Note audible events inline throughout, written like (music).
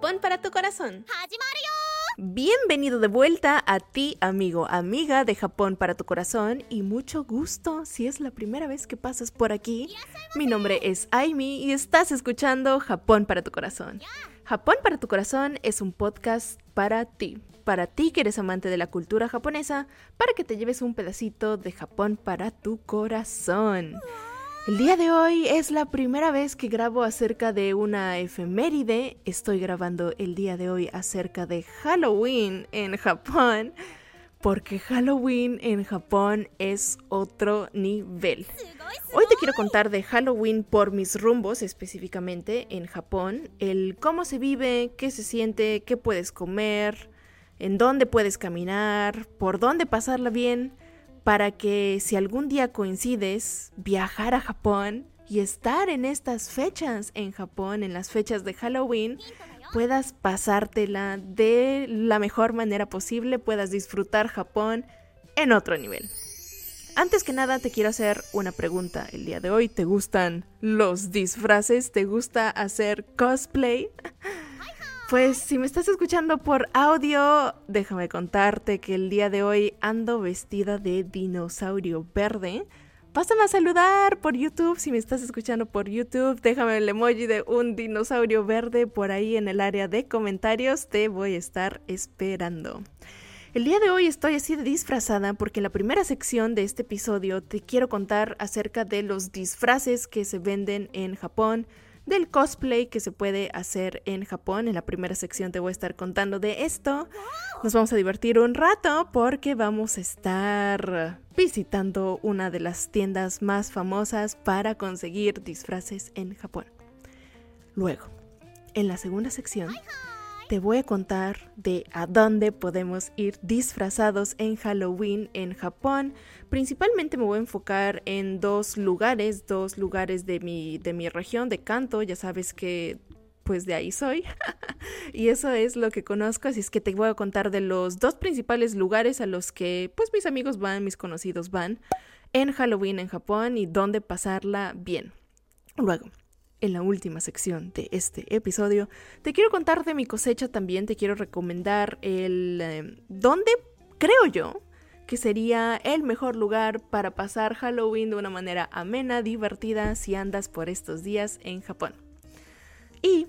Japón para tu corazón. Bienvenido de vuelta a ti, amigo, amiga de Japón para tu corazón y mucho gusto si es la primera vez que pasas por aquí. Mi nombre es Aimi y estás escuchando Japón para tu corazón. Japón para tu corazón es un podcast para ti, para ti que eres amante de la cultura japonesa, para que te lleves un pedacito de Japón para tu corazón. El día de hoy es la primera vez que grabo acerca de una efeméride. Estoy grabando el día de hoy acerca de Halloween en Japón. Porque Halloween en Japón es otro nivel. Hoy te quiero contar de Halloween por mis rumbos específicamente en Japón. El cómo se vive, qué se siente, qué puedes comer, en dónde puedes caminar, por dónde pasarla bien para que si algún día coincides, viajar a Japón y estar en estas fechas en Japón, en las fechas de Halloween, puedas pasártela de la mejor manera posible, puedas disfrutar Japón en otro nivel. Antes que nada te quiero hacer una pregunta el día de hoy. ¿Te gustan los disfraces? ¿Te gusta hacer cosplay? (laughs) Pues si me estás escuchando por audio, déjame contarte que el día de hoy ando vestida de dinosaurio verde. Pásame a saludar por YouTube si me estás escuchando por YouTube. Déjame el emoji de un dinosaurio verde por ahí en el área de comentarios. Te voy a estar esperando. El día de hoy estoy así de disfrazada porque en la primera sección de este episodio te quiero contar acerca de los disfraces que se venden en Japón del cosplay que se puede hacer en Japón. En la primera sección te voy a estar contando de esto. Nos vamos a divertir un rato porque vamos a estar visitando una de las tiendas más famosas para conseguir disfraces en Japón. Luego, en la segunda sección te voy a contar de a dónde podemos ir disfrazados en Halloween en Japón. Principalmente me voy a enfocar en dos lugares, dos lugares de mi, de mi región de Kanto. Ya sabes que pues de ahí soy. (laughs) y eso es lo que conozco, así es que te voy a contar de los dos principales lugares a los que pues mis amigos van, mis conocidos van en Halloween en Japón y dónde pasarla bien. Luego, en la última sección de este episodio, te quiero contar de mi cosecha también, te quiero recomendar el... Eh, ¿Dónde creo yo que sería el mejor lugar para pasar Halloween de una manera amena, divertida si andas por estos días en Japón? Y,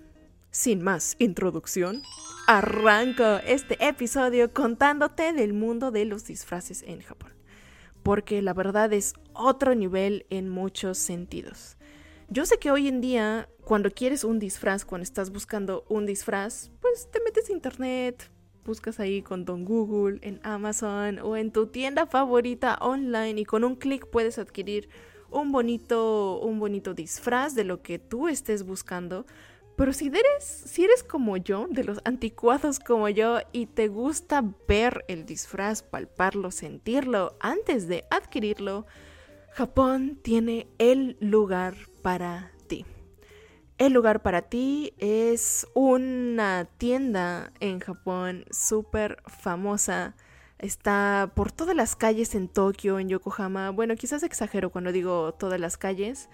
sin más introducción, arranco este episodio contándote del mundo de los disfraces en Japón. Porque la verdad es otro nivel en muchos sentidos. Yo sé que hoy en día, cuando quieres un disfraz, cuando estás buscando un disfraz, pues te metes a internet, buscas ahí con Don Google, en Amazon o en tu tienda favorita online y con un clic puedes adquirir un bonito, un bonito disfraz de lo que tú estés buscando. Pero si eres, si eres como yo, de los anticuados como yo, y te gusta ver el disfraz, palparlo, sentirlo antes de adquirirlo, Japón tiene el lugar para ti. El lugar para ti es una tienda en Japón súper famosa. Está por todas las calles en Tokio, en Yokohama. Bueno, quizás exagero cuando digo todas las calles.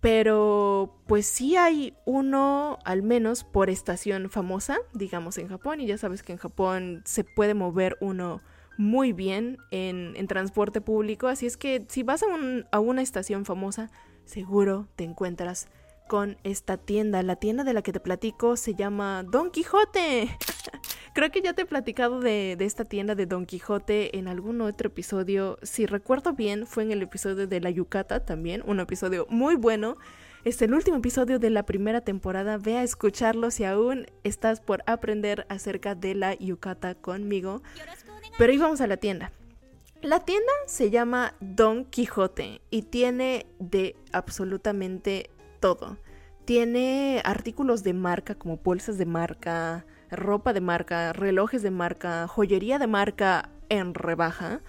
Pero pues sí hay uno al menos por estación famosa, digamos en Japón. Y ya sabes que en Japón se puede mover uno muy bien en, transporte público. Así es que si vas a, una estación famosa, seguro te encuentras con esta tienda. La tienda de la que te platico se llama Don Quijote. (laughs) Creo que ya te he platicado de, esta tienda de Don Quijote en algún otro episodio. Si recuerdo bien, fue en el episodio de la Yucata también, un episodio muy bueno. Es el último episodio de la primera temporada. Ve a escucharlo si aún estás por aprender acerca de la Yucata conmigo. Pero íbamos a la tienda. La tienda se llama Don Quijote y tiene de absolutamente todo. Tiene artículos de marca como bolsas de marca, ropa de marca, relojes de marca, joyería de marca en rebaja.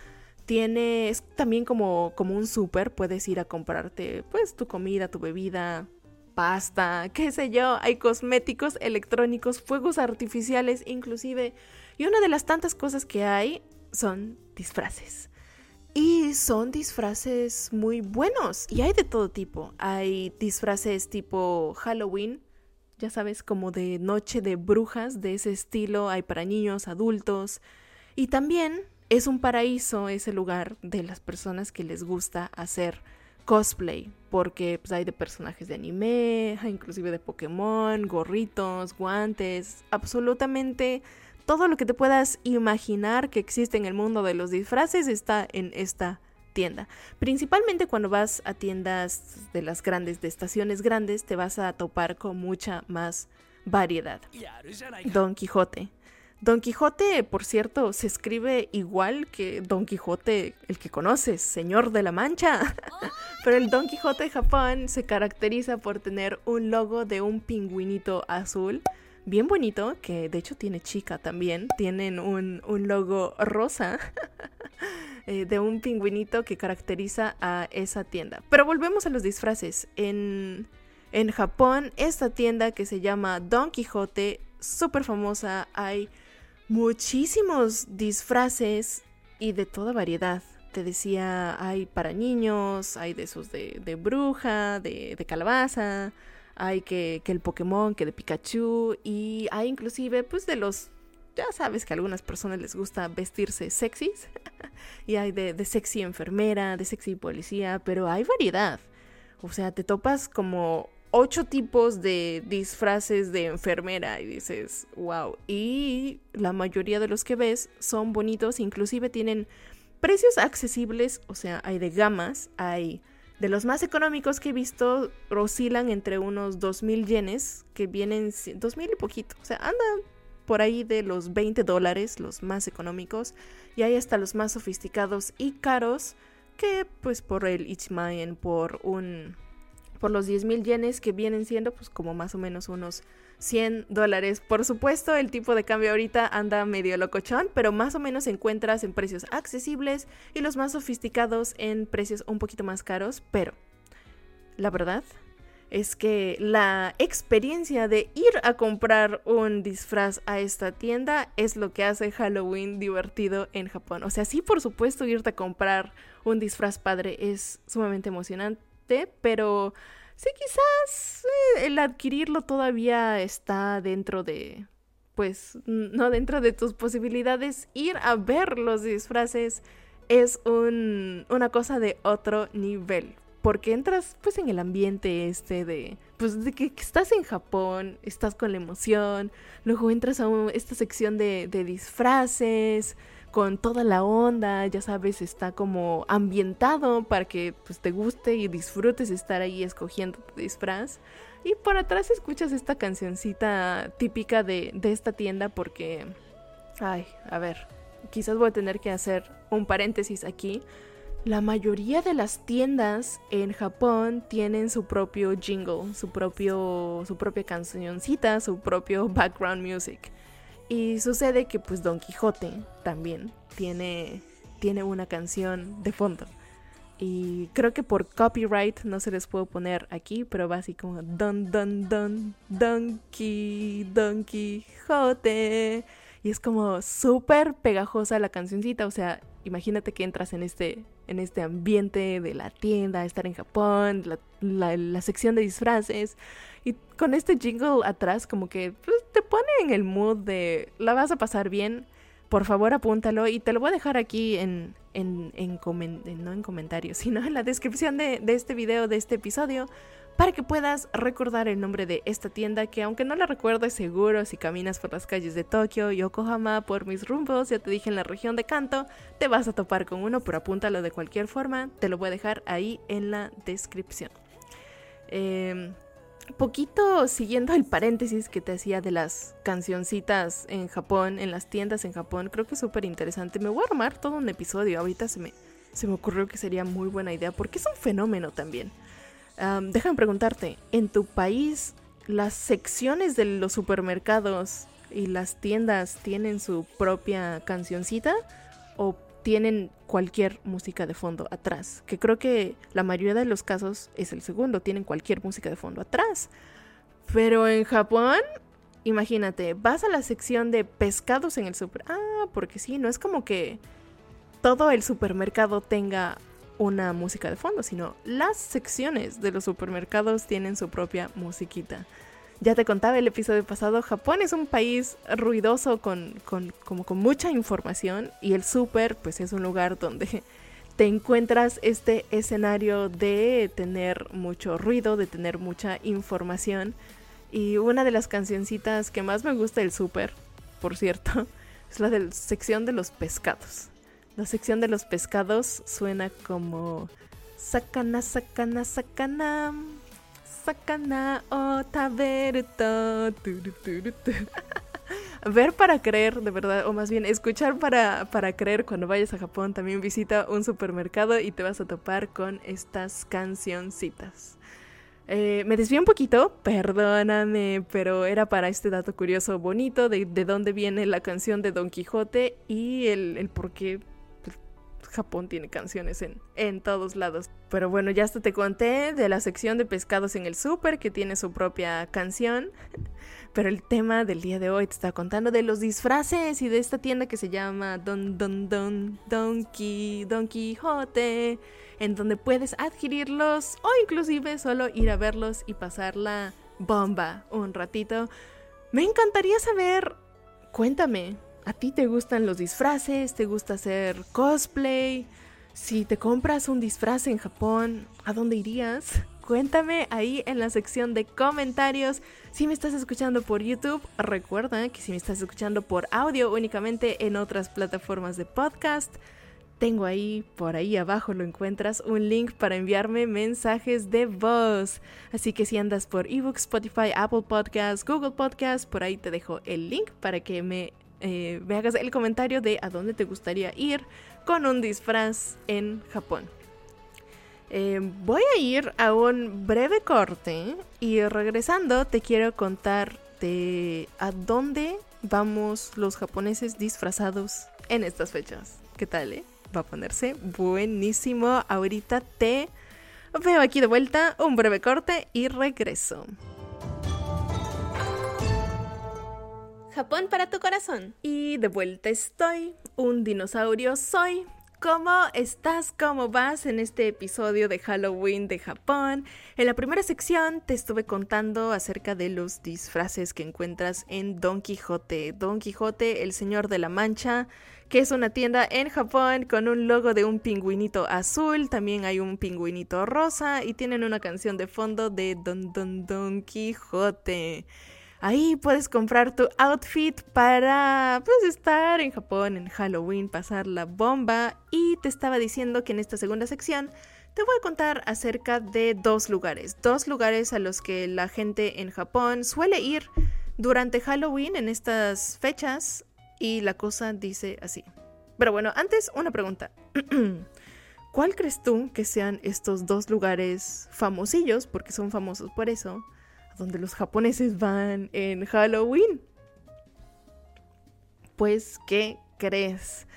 Tiene es también como, como un súper, puedes ir a comprarte pues tu comida, tu bebida, pasta, qué sé yo, hay cosméticos electrónicos, fuegos artificiales inclusive. Y una de las tantas cosas que hay son disfraces. Y son disfraces muy buenos. Y hay de todo tipo. Hay disfraces tipo Halloween, ya sabes, como de noche de brujas, de ese estilo, hay para niños, adultos. Y también es un paraíso ese lugar de las personas que les gusta hacer cosplay, porque pues, hay de personajes de anime, inclusive de Pokémon, gorritos, guantes, absolutamente todo lo que te puedas imaginar que existe en el mundo de los disfraces está en esta tienda. Principalmente cuando vas a tiendas de las grandes, de estaciones grandes, te vas a topar con mucha más variedad. Don Quijote. Don Quijote, por cierto, se escribe igual que Don Quijote, el que conoces, Señor de la Mancha. (laughs) Pero el Don Quijote de Japón se caracteriza por tener un logo de un pingüinito azul bien bonito, que de hecho tiene chica también. Tienen un, logo rosa (laughs) eh, de un pingüinito que caracteriza a esa tienda. Pero volvemos a los disfraces. En, en Japón, esta tienda que se llama Don Quijote, súper famosa, hay muchísimos disfraces y de toda variedad. Te decía, hay para niños, hay de esos de, de bruja, de, de calabaza, hay que, que el Pokémon, que de Pikachu y hay inclusive pues de los ya sabes que a algunas personas les gusta vestirse sexys (laughs) y hay de, de, sexy enfermera, de sexy policía, pero hay variedad. O sea, te topas como ocho tipos de disfraces de enfermera y dices, wow. Y la mayoría de los que ves son bonitos, inclusive tienen precios accesibles, o sea, hay de gamas, hay de los más económicos que he visto, oscilan entre unos 2.000 yenes, que vienen 2.000 y poquito. O sea, andan por ahí de los 20 dólares, los más económicos. Y hay hasta los más sofisticados y caros, que pues por el Ichimaen, por un... Por los 10.000 yenes que vienen siendo pues como más o menos unos 100 dólares. Por supuesto, el tipo de cambio ahorita anda medio locochón, pero más o menos encuentras en precios accesibles y los más sofisticados en precios un poquito más caros, pero la verdad es que la experiencia de ir a comprar un disfraz a esta tienda es lo que hace Halloween divertido en Japón. O sea, sí, por supuesto, irte a comprar un disfraz padre es sumamente emocionante, pero Sí, quizás eh, el adquirirlo todavía está dentro de, pues, no dentro de tus posibilidades. Ir a ver los disfraces es un, una cosa de otro nivel. Porque entras pues en el ambiente este de, pues de que, estás en Japón, estás con la emoción, luego entras a esta sección de, de disfraces, con toda la onda, ya sabes, está como ambientado para que pues, te guste y disfrutes estar ahí escogiendo tu disfraz. Y por atrás escuchas esta cancioncita típica de, de esta tienda porque, ay, a ver, quizás voy a tener que hacer un paréntesis aquí. La mayoría de las tiendas en Japón tienen su propio jingle, su propio su propia cancioncita, su propio background music. Y sucede que pues Don Quijote también tiene, tiene una canción de fondo. Y creo que por copyright no se les puedo poner aquí, pero va así como Don Don Don Donkey Don Quijote. Y es como súper pegajosa la cancioncita. O sea, imagínate que entras en este, en este ambiente de la tienda, estar en Japón, la, la sección de disfraces. Y con este jingle atrás, como que pues, te pone en el mood de la vas a pasar bien. Por favor, apúntalo y te lo voy a dejar aquí en, en, en, no en comentarios, (laughs) sino en la descripción de, de este video, de este episodio, para que puedas recordar el nombre de esta tienda que aunque no la recuerdes seguro si caminas por las calles de Tokio, Yokohama, por mis rumbos, ya te dije en la región de Kanto, te vas a topar con uno, pero apúntalo de cualquier forma, te lo voy a dejar ahí en la descripción. Eh, poquito siguiendo el paréntesis que te hacía de las cancioncitas en Japón, en las tiendas en Japón, creo que es súper interesante. Me voy a armar todo un episodio. Ahorita se me, se me ocurrió que sería muy buena idea porque es un fenómeno también. Déjame preguntarte, ¿en tu país las secciones de los supermercados y las tiendas tienen su propia cancioncita? ¿O tienen cualquier música de fondo atrás, que creo que la mayoría de los casos es el segundo, tienen cualquier música de fondo atrás. Pero en Japón, imagínate, vas a la sección de pescados en el super... Ah, porque sí, no es como que todo el supermercado tenga una música de fondo, sino las secciones de los supermercados tienen su propia musiquita. Ya te contaba el episodio pasado, Japón es un país ruidoso con, con, como con mucha información y el súper pues es un lugar donde (laughs) te encuentras este escenario de tener mucho ruido, de tener mucha información. Y una de las cancioncitas que más me gusta del súper, por cierto, (laughs) es la de la sección de los pescados. La sección de los pescados suena como Sakana, sakana, sakana. Sakana o taberuto. (laughs) Ver para creer, de verdad, o más bien escuchar para, para creer cuando vayas a Japón. También visita un supermercado y te vas a topar con estas cancioncitas. Eh, me desvío un poquito, perdóname, pero era para este dato curioso bonito de, de dónde viene la canción de Don Quijote y el, el por qué Japón tiene canciones en, en todos lados. Pero bueno, ya hasta te conté de la sección de pescados en el súper que tiene su propia canción. (laughs) Pero el tema del día de hoy te está contando de los disfraces y de esta tienda que se llama Don Don Don Donkey Don Quijote, en donde puedes adquirirlos o inclusive solo ir a verlos y pasar la bomba un ratito. Me encantaría saber, cuéntame, ¿A ti te gustan los disfraces? ¿Te gusta hacer cosplay? Si te compras un disfraz en Japón, ¿a dónde irías? Cuéntame ahí en la sección de comentarios. Si me estás escuchando por YouTube, recuerda que si me estás escuchando por audio únicamente en otras plataformas de podcast, tengo ahí, por ahí abajo lo encuentras, un link para enviarme mensajes de voz. Así que si andas por ebook, Spotify, Apple Podcasts, Google Podcasts, por ahí te dejo el link para que me eh, hagas el comentario de a dónde te gustaría ir con un disfraz en Japón. Eh, voy a ir a un breve corte y regresando te quiero contar de a dónde vamos los japoneses disfrazados en estas fechas. ¿Qué tal, eh? Va a ponerse buenísimo. Ahorita te veo aquí de vuelta, un breve corte y regreso. Japón para tu corazón. Y de vuelta estoy, un dinosaurio soy. ¿Cómo estás? ¿Cómo vas en este episodio de Halloween de Japón? En la primera sección te estuve contando acerca de los disfraces que encuentras en Don Quijote. Don Quijote, el Señor de la Mancha, que es una tienda en Japón con un logo de un pingüinito azul, también hay un pingüinito rosa y tienen una canción de fondo de Don Don Don Quijote. Ahí puedes comprar tu outfit para pues, estar en Japón en Halloween, pasar la bomba. Y te estaba diciendo que en esta segunda sección te voy a contar acerca de dos lugares. Dos lugares a los que la gente en Japón suele ir durante Halloween en estas fechas. Y la cosa dice así. Pero bueno, antes una pregunta. (clears throat) ¿Cuál crees tú que sean estos dos lugares famosillos, porque son famosos por eso, donde los japoneses van en Halloween. Pues, ¿qué crees?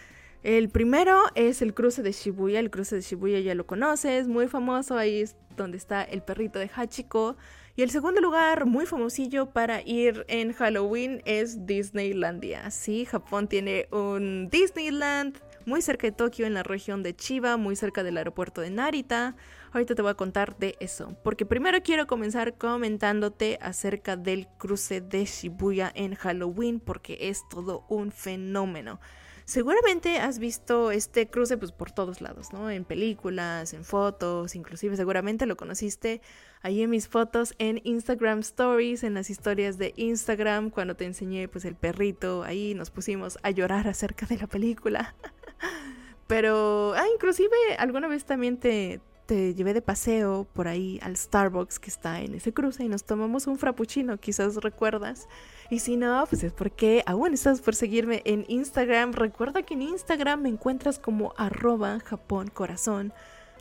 El primero es el cruce de Shibuya. El cruce de Shibuya ya lo conoces, muy famoso. Ahí es donde está el perrito de Hachiko. Y el segundo lugar, muy famosillo para ir en Halloween, es Disneylandia. Sí, Japón tiene un Disneyland muy cerca de Tokio, en la región de Chiba, muy cerca del aeropuerto de Narita. Ahorita te voy a contar de eso, porque primero quiero comenzar comentándote acerca del cruce de Shibuya en Halloween, porque es todo un fenómeno. Seguramente has visto este cruce pues por todos lados, ¿no? En películas, en fotos, inclusive seguramente lo conociste ahí en mis fotos en Instagram Stories, en las historias de Instagram, cuando te enseñé pues el perrito, ahí nos pusimos a llorar acerca de la película. (laughs) Pero, ah, inclusive alguna vez también te, te llevé de paseo por ahí al Starbucks que está en ese cruce y nos tomamos un frappuccino, quizás recuerdas. Y si no, pues es porque aún estás por seguirme en Instagram. Recuerda que en Instagram me encuentras como arroba Japón Corazón.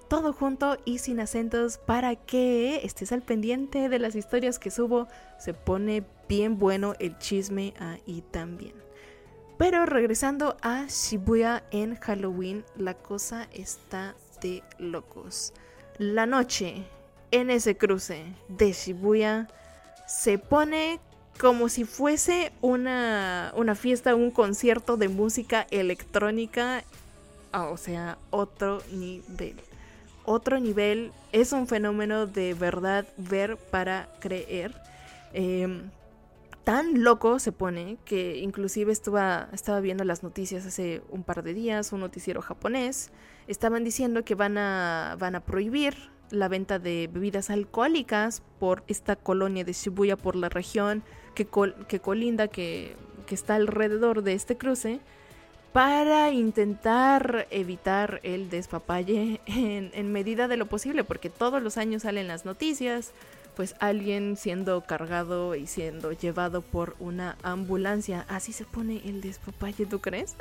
Todo junto y sin acentos para que estés al pendiente de las historias que subo. Se pone bien bueno el chisme ahí también. Pero regresando a Shibuya en Halloween, la cosa está locos. La noche en ese cruce de Shibuya se pone como si fuese una, una fiesta, un concierto de música electrónica, ah, o sea, otro nivel. Otro nivel es un fenómeno de verdad ver para creer. Em, tan loco se pone que inclusive estaba, estaba viendo las noticias hace un par de días, un noticiero japonés, estaban diciendo que van a, van a prohibir la venta de bebidas alcohólicas por esta colonia de Shibuya, por la región que, que colinda, que, que está alrededor de este cruce, para intentar evitar el despapalle en, en medida de lo posible, porque todos los años salen las noticias pues alguien siendo cargado y siendo llevado por una ambulancia. Así se pone el despapalle, ¿tú crees?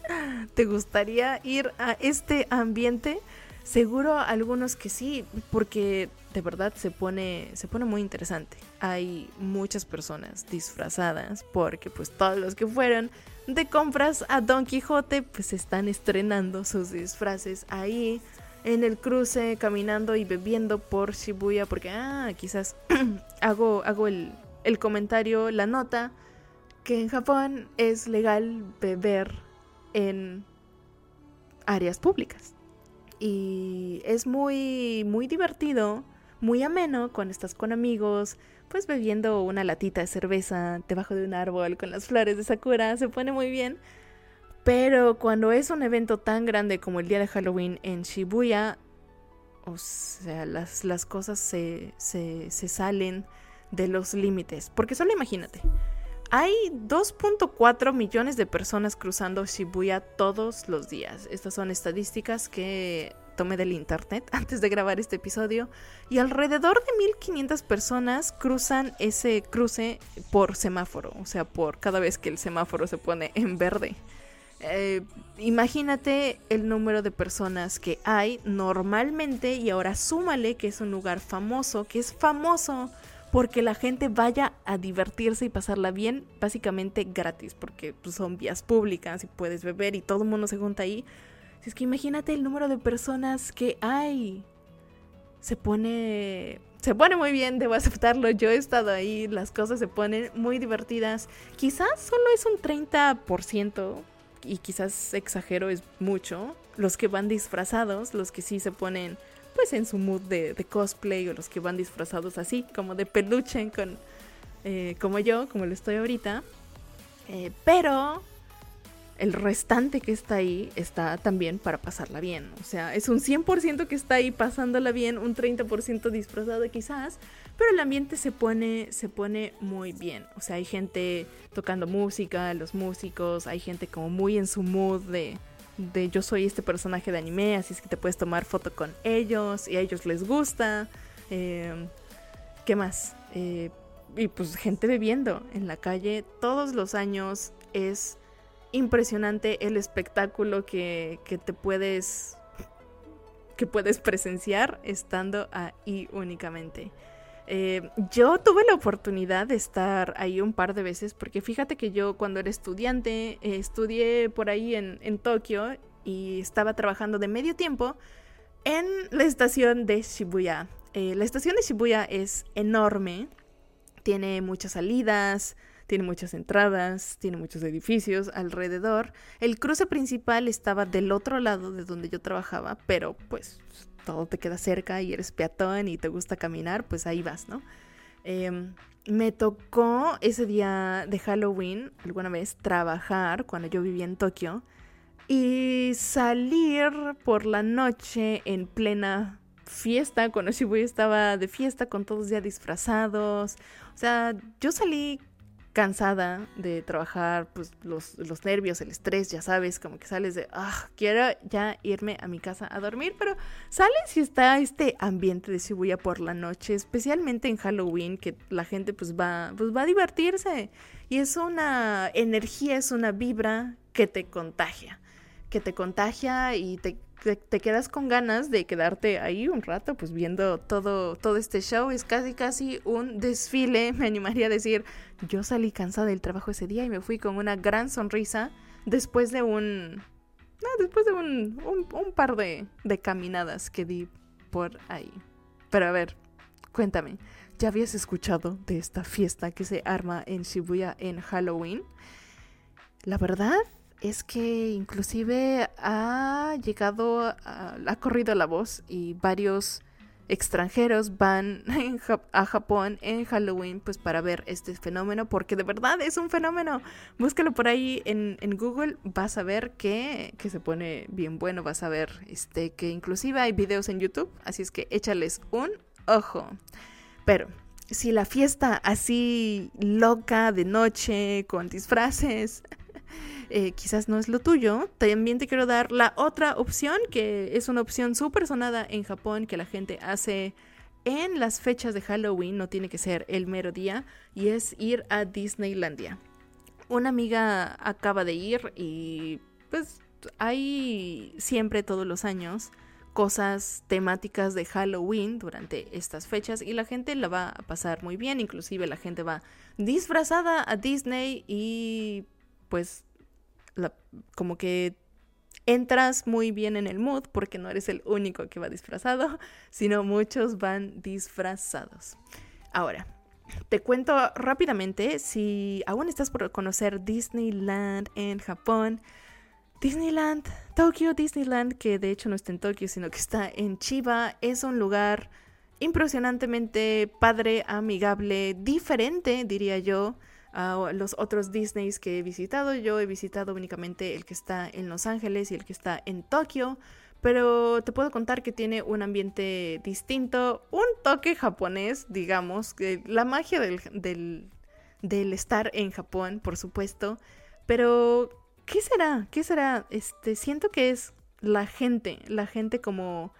¿Te gustaría ir a este ambiente? Seguro algunos que sí, porque de verdad se pone, se pone muy interesante. Hay muchas personas disfrazadas porque pues todos los que fueron de compras a Don Quijote pues están estrenando sus disfraces ahí en el cruce caminando y bebiendo por Shibuya porque, ah, quizás (clears throat) hago, hago el, el comentario, la nota, que en Japón es legal beber en áreas públicas. Y es muy, muy divertido, muy ameno cuando estás con amigos, pues bebiendo una latita de cerveza debajo de un árbol con las flores de Sakura, se pone muy bien. Pero cuando es un evento tan grande como el día de Halloween en Shibuya, o sea, las, las cosas se, se, se salen de los límites. Porque solo imagínate, hay 2.4 millones de personas cruzando Shibuya todos los días. Estas son estadísticas que tomé del internet (laughs) antes de grabar este episodio. Y alrededor de 1500 personas cruzan ese cruce por semáforo. O sea, por cada vez que el semáforo se pone en verde. Eh, imagínate el número de personas que hay normalmente y ahora súmale que es un lugar famoso, que es famoso porque la gente vaya a divertirse y pasarla bien, básicamente gratis, porque pues, son vías públicas y puedes beber y todo el mundo se junta ahí. Es que imagínate el número de personas que hay. Se pone se pone muy bien, debo aceptarlo. Yo he estado ahí, las cosas se ponen muy divertidas. Quizás solo es un 30%, y quizás exagero es mucho, los que van disfrazados, los que sí se ponen pues en su mood de, cosplay o los que van disfrazados así, como de peluche, con, eh, como yo, como lo estoy ahorita. Eh, pero el restante que está ahí está también para pasarla bien. O sea, es un 100% que está ahí pasándola bien, un 30% disfrazado quizás, pero el ambiente se pone, se pone muy bien. O sea, hay gente tocando música, los músicos, hay gente como muy en su mood de, de yo soy este personaje de anime, así es que te puedes tomar foto con ellos y a ellos les gusta. Em, ¿Qué más? Eh, y pues gente bebiendo en la calle todos los años es impresionante el espectáculo que, que te puedes que puedes presenciar estando ahí únicamente. Eh, yo tuve la oportunidad de estar ahí un par de veces porque fíjate que yo cuando era estudiante eh, estudié por ahí en, Tokio y estaba trabajando de medio tiempo en la estación de Shibuya. Eh, la estación de Shibuya es enorme, tiene muchas salidas, tiene muchas entradas, tiene muchos edificios alrededor. El cruce principal estaba del otro lado de donde yo trabajaba, pero pues todo te queda cerca y eres peatón y te gusta caminar, pues ahí vas, ¿no? Em, me tocó ese día de Halloween, alguna vez, trabajar cuando yo vivía en Tokio y salir por la noche en plena fiesta, cuando Shibuya estaba de fiesta con todos ya disfrazados. O sea, yo salí cansada de trabajar, pues los, los, nervios, el estrés, ya sabes, como que sales de, ah, quiero ya irme a mi casa a dormir, pero sales y está este ambiente de Shibuya por la noche, especialmente en Halloween, que la gente pues va, pues va a divertirse. Y es una energía, es una vibra que te contagia, que te contagia y te te, quedas con ganas de quedarte ahí un rato, pues viendo todo, todo este show. Es casi, casi un desfile, (laughs) me animaría a decir. Yo salí cansada del trabajo ese día y me fui con una gran sonrisa después de un... No, después de un, un, par de, de caminadas que di por ahí. Pero a ver, cuéntame, ¿ya habías escuchado de esta fiesta que se arma en Shibuya en Halloween? La verdad es que inclusive ha llegado, ha corrido la voz y varios extranjeros van (laughs) a Japón en Halloween pues para ver este fenómeno porque de verdad es un fenómeno. Búscalo por ahí en, Google vas a ver que, que, se pone bien bueno vas a ver este que inclusive hay videos en YouTube así es que échales un ojo. Pero si la fiesta así loca de noche con disfraces eh, quizás no es lo tuyo, también te quiero dar la otra opción, que es una opción súper sonada en Japón que la gente hace en las fechas de Halloween, no tiene que ser el mero día, y es ir a Disneylandia. Una amiga acaba de ir y pues hay siempre todos los años cosas temáticas de Halloween durante estas fechas y la gente la va a pasar muy bien, inclusive la gente va disfrazada a Disney y pues como que entras muy bien en el mood porque no eres el único que va disfrazado, (laughs) sino muchos van disfrazados. Ahora, te cuento rápidamente, si aún estás por conocer Disneyland en Japón, Disneyland, Tokyo Disneyland, que de hecho no está en Tokio, sino que está en Chiba, es un lugar impresionantemente padre, amigable, diferente, diría yo a los otros Disneys que he visitado. Yo he visitado únicamente el que está en Los Ángeles y el que está en Tokio. Pero te puedo contar que tiene un ambiente distinto, un toque japonés, digamos, la magia del, del, estar en Japón, por supuesto. Pero, ¿qué será? ¿Qué será? Este, siento que es la gente, la gente como,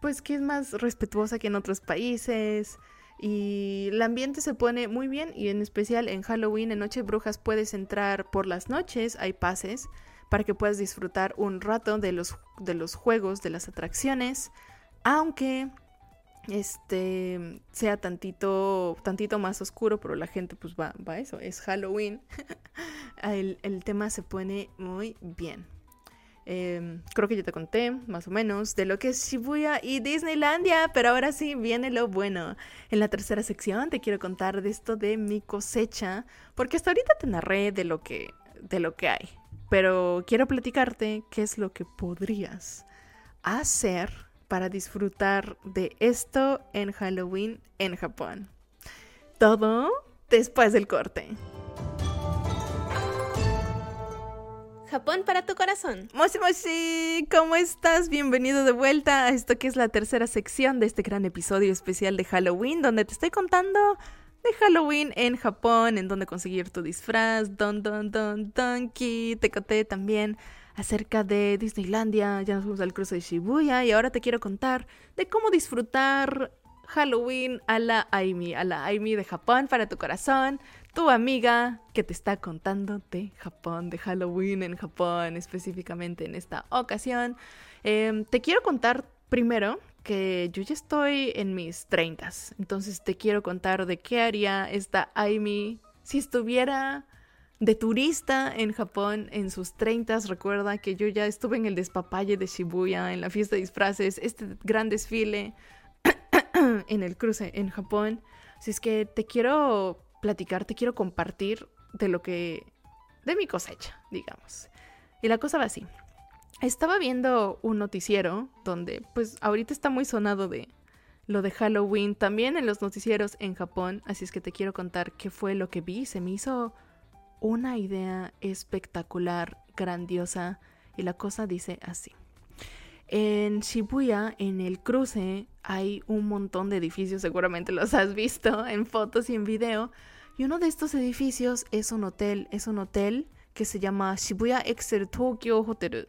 pues que es más respetuosa que en otros países, y el ambiente se pone muy bien y en especial en Halloween, en Noche Brujas, puedes entrar por las noches, hay pases para que puedas disfrutar un rato de los, de los juegos, de las atracciones, aunque este sea tantito, tantito más oscuro, pero la gente pues va, va a eso, es Halloween. (laughs) el, el tema se pone muy bien. Em, creo que ya te conté más o menos de lo que es Shibuya y Disneylandia, pero ahora sí viene lo bueno. En la tercera sección te quiero contar de esto de mi cosecha, porque hasta ahorita te narré de lo que, de lo que hay, pero quiero platicarte qué es lo que podrías hacer para disfrutar de esto en Halloween en Japón. Todo después del corte. Japón para tu corazón. Moshi Moshi, ¿cómo estás? Bienvenido de vuelta a esto que es la tercera sección de este gran episodio especial de Halloween, donde te estoy contando de Halloween en Japón, en donde conseguir tu disfraz, don don don donkey. Te conté también acerca de Disneylandia, ya nos fuimos al cruce de Shibuya y ahora te quiero contar de cómo disfrutar Halloween a la Aimi, a la Aimi de Japón para tu corazón, tu amiga que te está contando de Japón, de Halloween en Japón, específicamente en esta ocasión. Em, te quiero contar primero que yo ya estoy en mis 30, entonces te quiero contar de qué haría esta Aimi si estuviera de turista en Japón en sus 30. Recuerda que yo ya estuve en el despapalle de Shibuya, en la fiesta de disfraces, este gran desfile (clears throat) en el cruce en Japón. Así es que te quiero platicar, te quiero compartir de lo que... de mi cosecha, digamos. Y la cosa va así. Estaba viendo un noticiero donde, pues, ahorita está muy sonado de lo de Halloween, también en los noticieros en Japón, así es que te quiero contar qué fue lo que vi. Se me hizo una idea espectacular, grandiosa, y la cosa dice así. En Shibuya, en el cruce, hay un montón de edificios, seguramente los has visto en fotos y en video, y uno de estos edificios es un hotel, es un hotel que se llama Shibuya Excel Tokyo Hotel.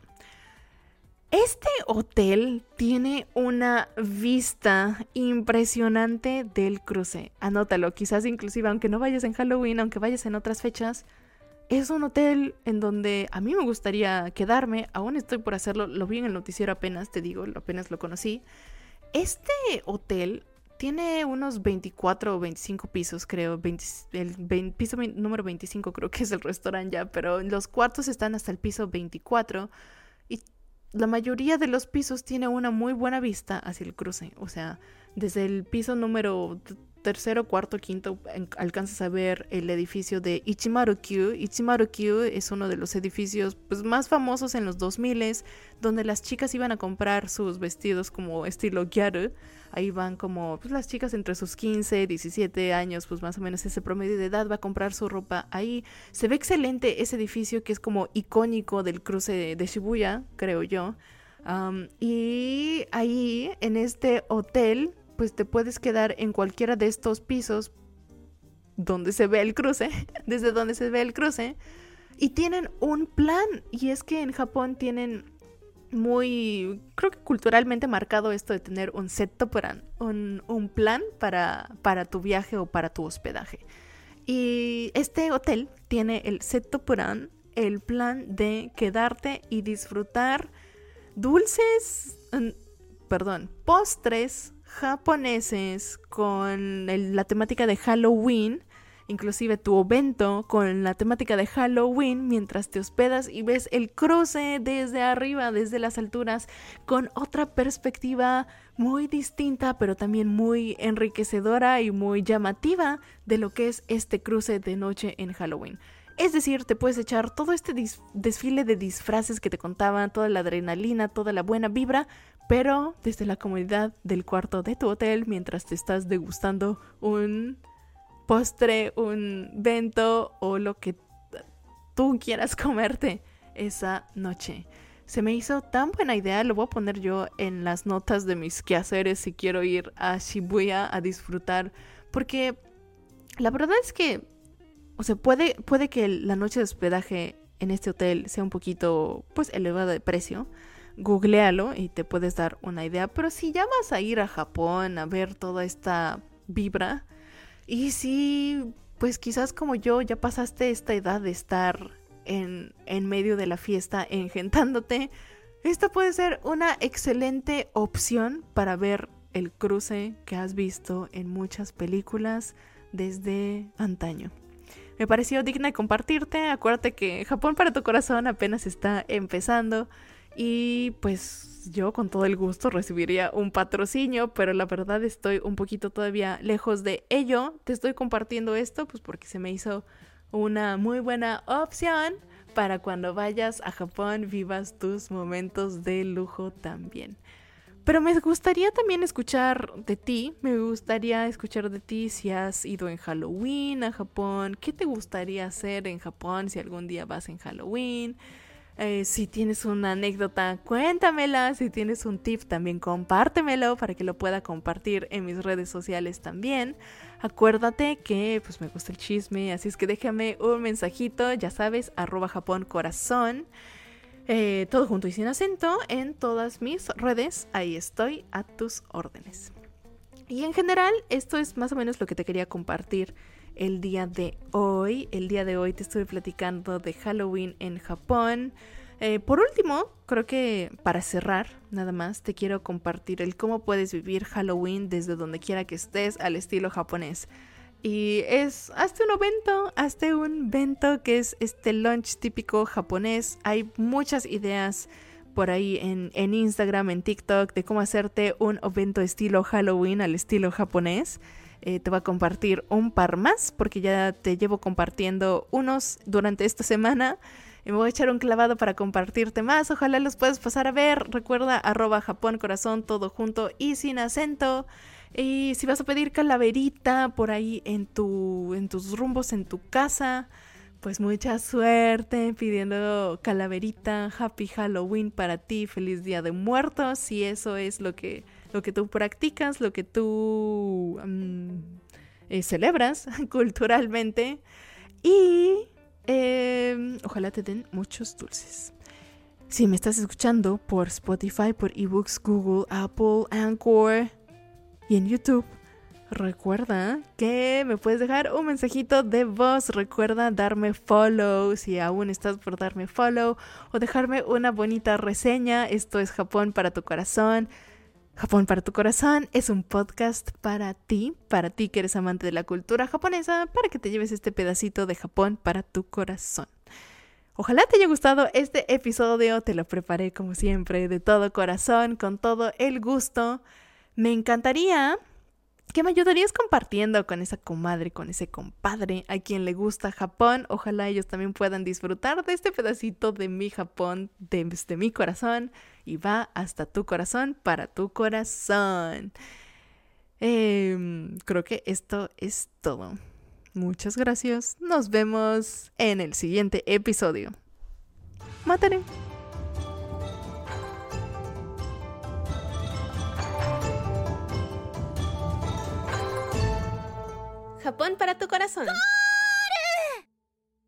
Este hotel tiene una vista impresionante del cruce. Anótalo, quizás inclusive aunque no vayas en Halloween, aunque vayas en otras fechas, es un hotel en donde a mí me gustaría quedarme. Aún estoy por hacerlo, lo vi en el noticiero apenas, te digo, apenas lo conocí. Este hotel tiene unos 24 o 25 pisos, creo. el piso número 25 creo que es el restaurante ya, pero los cuartos están hasta el piso 24 y la mayoría de los pisos tiene una muy buena vista hacia el cruce. O sea, desde el piso número tercero, cuarto, quinto alcanzas a ver el edificio de Ichimaru-kyu. Ichimaru-kyu es uno de los edificios pues, más famosos en los 2000 donde las chicas iban a comprar sus vestidos como estilo gyaru. Ahí van como pues, las chicas entre sus 15, 17 años, pues más o menos ese promedio de edad va a comprar su ropa ahí. Se ve excelente ese edificio que es como icónico del cruce de Shibuya, creo yo. y ahí, en este hotel, pues te puedes quedar en cualquiera de estos pisos donde se ve el cruce, (laughs) desde donde se ve el cruce. Y tienen un plan. Y es que en Japón tienen muy, creo que culturalmente marcado esto de tener un set plan, un, un plan para, para tu viaje o para tu hospedaje. Y este hotel tiene el set plan, el plan de quedarte y disfrutar dulces, perdón, postres japoneses con la temática de Halloween inclusive tu evento con la temática de Halloween mientras te hospedas y ves el cruce desde arriba, desde las alturas, con otra perspectiva muy distinta, pero también muy enriquecedora y muy llamativa de lo que es este cruce de noche en Halloween. Es decir, te puedes echar todo este desfile de disfraces que te contaban, toda la adrenalina, toda la buena vibra, pero desde la comodidad del cuarto de tu hotel mientras te estás degustando un postre, un vento o lo que tú quieras (laughs) comerte esa noche. Se me hizo tan buena idea, lo voy a poner yo en las notas de mis quehaceres si quiero ir a Shibuya a disfrutar, porque la verdad es que, o sea, puede, puede que la noche de hospedaje en este hotel sea un poquito, pues, elevada de precio. Googlealo y te puedes dar una idea, pero si ya vas a ir a Japón a ver toda esta vibra, y si, pues quizás como yo ya pasaste esta edad de estar en, en medio de la fiesta (laughs) engentándote, esta puede ser una excelente opción para ver el cruce que has visto en muchas películas desde antaño. Me pareció digna de compartirte. Acuérdate que Japón para tu corazón apenas está empezando. Y pues yo con todo el gusto recibiría un patrocinio, pero la verdad estoy un poquito todavía lejos de ello. Te estoy compartiendo esto pues porque se me hizo una muy buena opción para cuando vayas a Japón vivas tus momentos de lujo también. Pero me gustaría también escuchar de ti, me gustaría escuchar de ti si has ido en Halloween a Japón, qué te gustaría hacer en Japón si algún día vas en Halloween. Eh, si tienes una anécdota, cuéntamela. Si tienes un tip, también compártemelo para que lo pueda compartir en mis redes sociales también. Acuérdate que pues me gusta el chisme, así es que déjame un mensajito, ya sabes, arroba Japón. Eh, todo junto y sin acento en todas mis redes. Ahí estoy a tus órdenes. Y en general, esto es más o menos lo que te quería compartir el día de hoy. El día de hoy te estuve platicando de Halloween en Japón. Eh, por último, creo que para cerrar, nada más, te quiero compartir el cómo puedes vivir Halloween desde donde quiera que estés al estilo japonés. Y es, hazte un evento, hazte un evento que es este lunch típico japonés. Hay muchas ideas por ahí en, en Instagram, en TikTok, de cómo hacerte un evento estilo Halloween al estilo japonés. Eh, te voy a compartir un par más porque ya te llevo compartiendo unos durante esta semana. Y me voy a echar un clavado para compartirte más. Ojalá los puedas pasar a ver. Recuerda arroba Japón Corazón todo junto y sin acento. Y si vas a pedir calaverita por ahí en, tu, en tus rumbos en tu casa, pues mucha suerte pidiendo calaverita, happy Halloween para ti, feliz día de muertos, si eso es lo que lo que tú practicas, lo que tú mm, eh, celebras (laughs) culturalmente y em, ojalá te den muchos dulces. Si me estás escuchando por Spotify, por eBooks, Google, Apple, Anchor y en YouTube, recuerda que me puedes dejar un mensajito de voz. Recuerda darme follow si aún estás por darme follow o dejarme una bonita reseña. Esto es Japón para tu corazón. Japón para tu corazón es un podcast para ti, para ti que eres amante de la cultura japonesa, para que te lleves este pedacito de Japón para tu corazón. Ojalá te haya gustado este episodio, te lo preparé como siempre, de todo corazón, con todo el gusto. Me encantaría que me ayudarías compartiendo con esa comadre, con ese compadre a quien le gusta Japón. Ojalá ellos también puedan disfrutar de este pedacito de mi Japón, desde mi corazón, y va hasta tu corazón para tu corazón. Em, creo que esto es todo. Muchas gracias. Nos vemos en el siguiente episodio. Mataré. Japón para tu corazón.